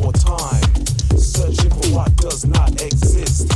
more time, searching for what does not exist.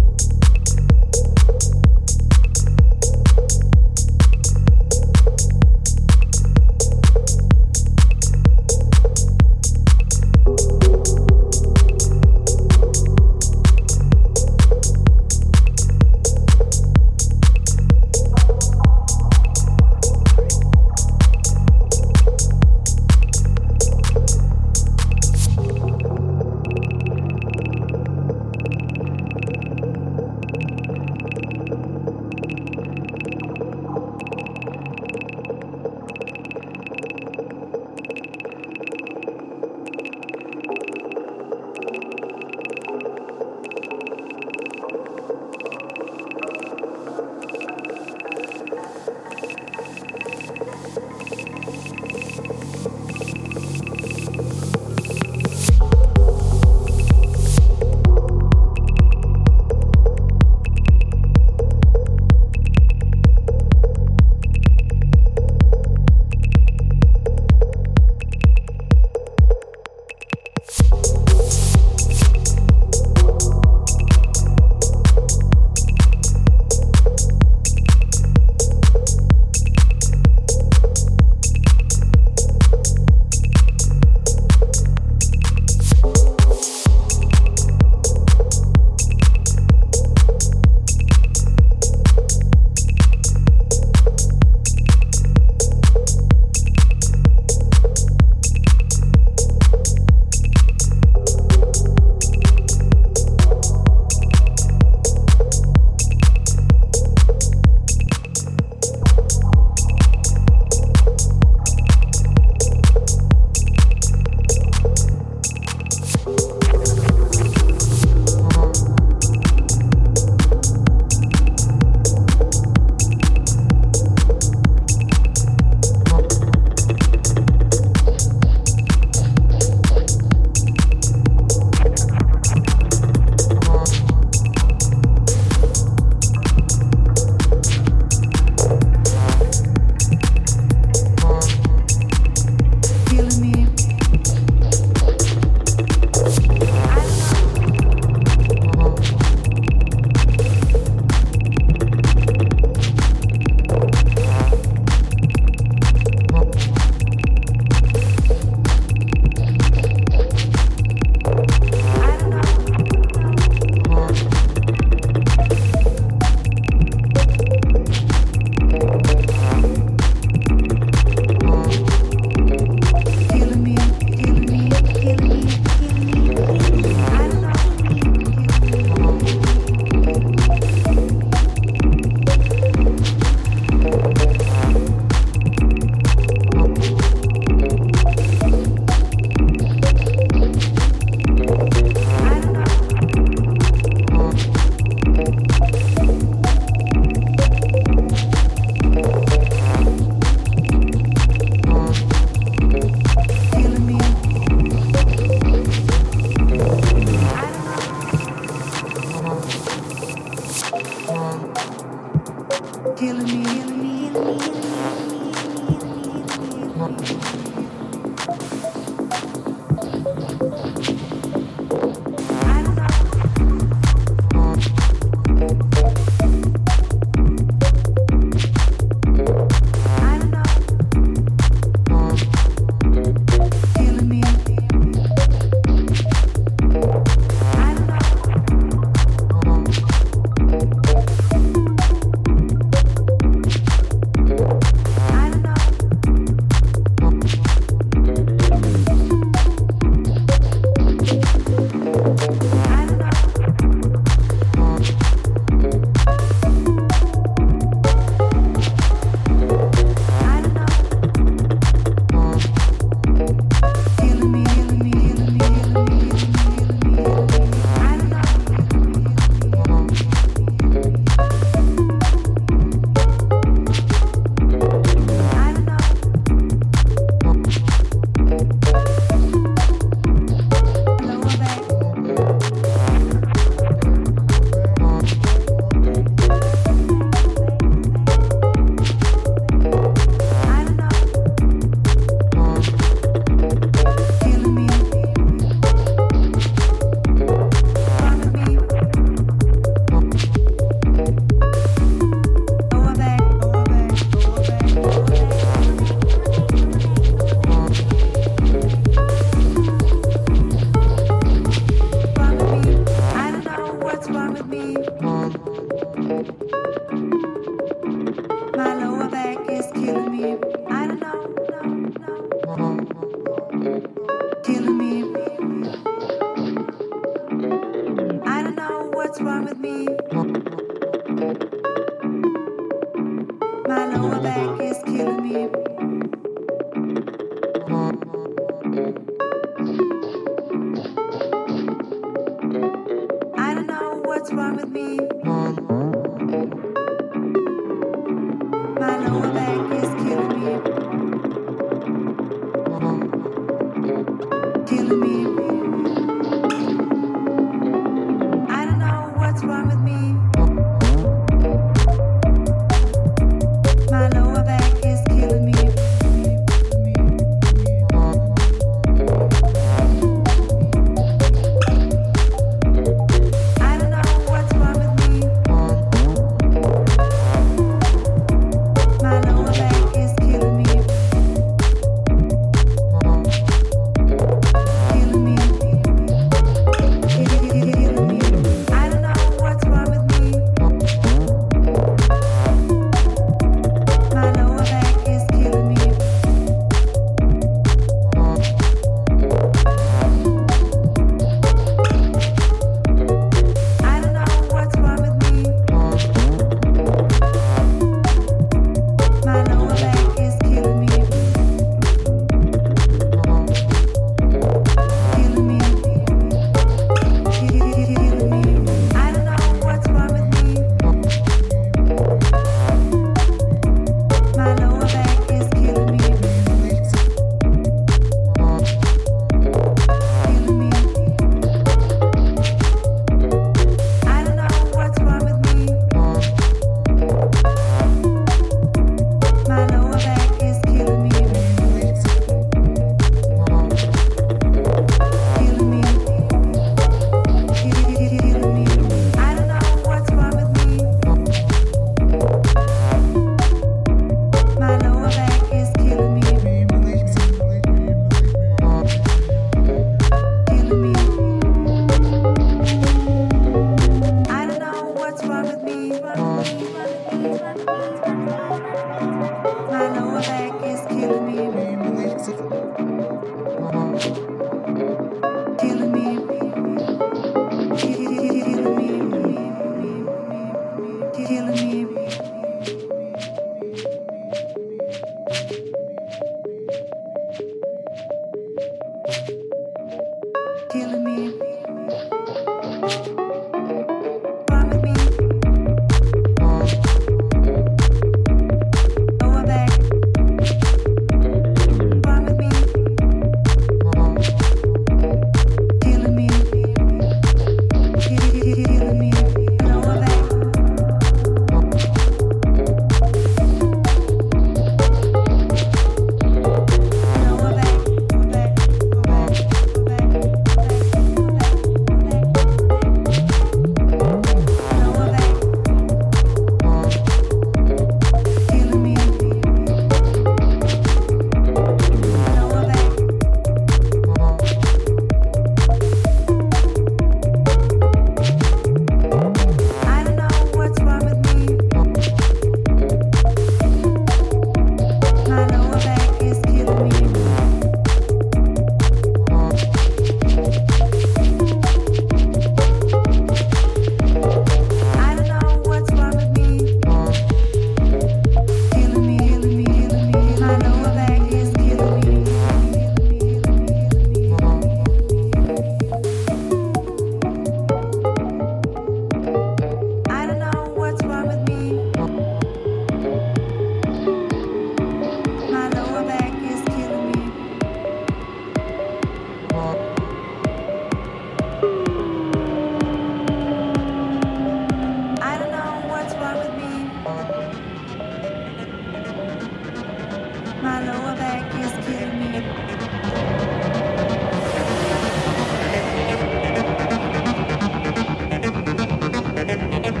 and and